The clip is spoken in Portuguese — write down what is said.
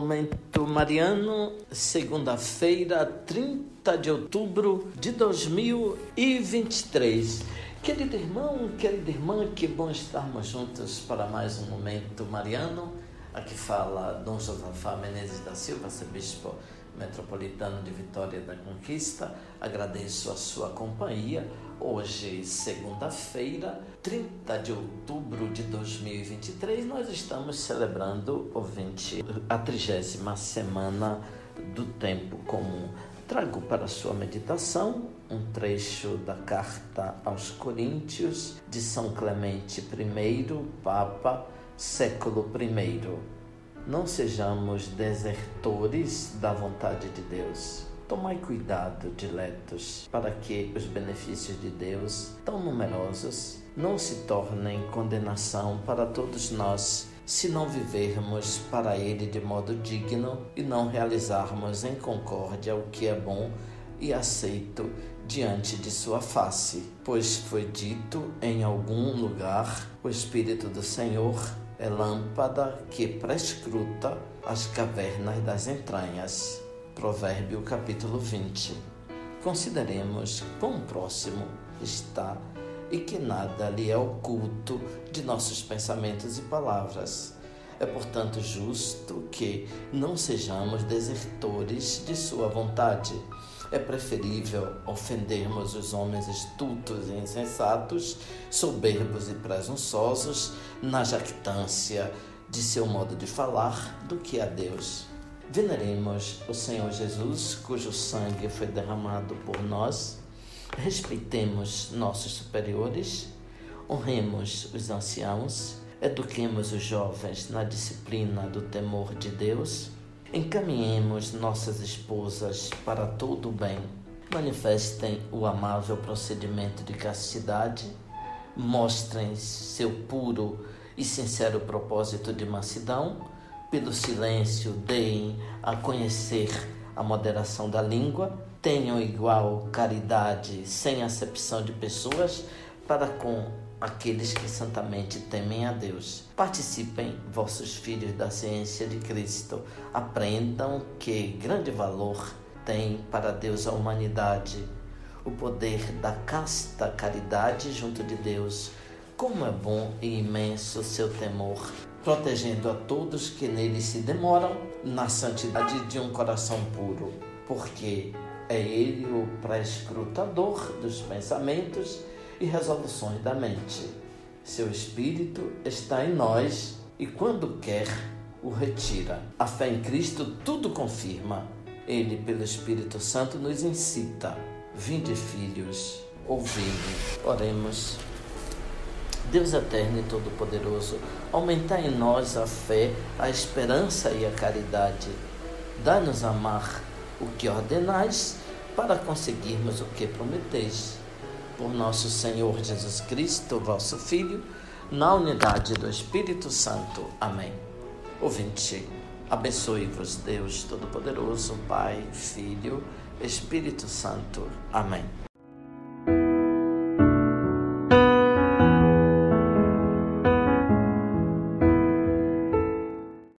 Momento Mariano, segunda-feira, 30 de outubro de 2023. Querido irmão, querida irmã, que bom estarmos juntos para mais um Momento Mariano. Aqui fala Dom Josafá Menezes da Silva, arcebispo metropolitano de Vitória da Conquista. Agradeço a sua companhia. Hoje, segunda-feira, 30 de outubro de 2023, nós estamos celebrando o 20, a trigésima semana do tempo comum. Trago para sua meditação um trecho da carta aos Coríntios de São Clemente I, Papa, século I não sejamos desertores da vontade de Deus. Tomai cuidado, diletos, para que os benefícios de Deus, tão numerosos, não se tornem condenação para todos nós, se não vivermos para Ele de modo digno e não realizarmos em concórdia o que é bom e aceito diante de Sua face. Pois foi dito em algum lugar: o Espírito do Senhor é lâmpada que prescruta as cavernas das entranhas. Provérbio capítulo 20. Consideremos quão próximo está e que nada lhe é oculto de nossos pensamentos e palavras. É, portanto, justo que não sejamos desertores de Sua vontade é preferível ofendermos os homens estultos e insensatos, soberbos e presunçosos, na jactância de seu modo de falar, do que a Deus. Veneremos o Senhor Jesus, cujo sangue foi derramado por nós. Respeitemos nossos superiores, honremos os anciãos, eduquemos os jovens na disciplina do temor de Deus Encaminhemos nossas esposas para todo o bem. Manifestem o amável procedimento de castidade. Mostrem seu puro e sincero propósito de mansidão. Pelo silêncio, deem a conhecer a moderação da língua. Tenham igual caridade, sem acepção de pessoas, para com aqueles que santamente temem a Deus. Participem, vossos filhos, da ciência de Cristo. Aprendam que grande valor tem para Deus a humanidade, o poder da casta caridade junto de Deus. Como é bom e imenso seu temor, protegendo a todos que nele se demoram na santidade de um coração puro, porque é ele o prescrutador dos pensamentos e resoluções da mente. Seu espírito está em nós e, quando quer, o retira. A fé em Cristo tudo confirma. Ele, pelo Espírito Santo, nos incita. Vinde, filhos, ouvindo. Oremos. Deus eterno e todo-poderoso, aumentai em nós a fé, a esperança e a caridade. Dá-nos amar o que ordenais para conseguirmos o que prometeis por nosso Senhor Jesus Cristo, vosso Filho, na unidade do Espírito Santo. Amém. Ouvinte, abençoe-vos Deus Todo-Poderoso, Pai, Filho, Espírito Santo. Amém.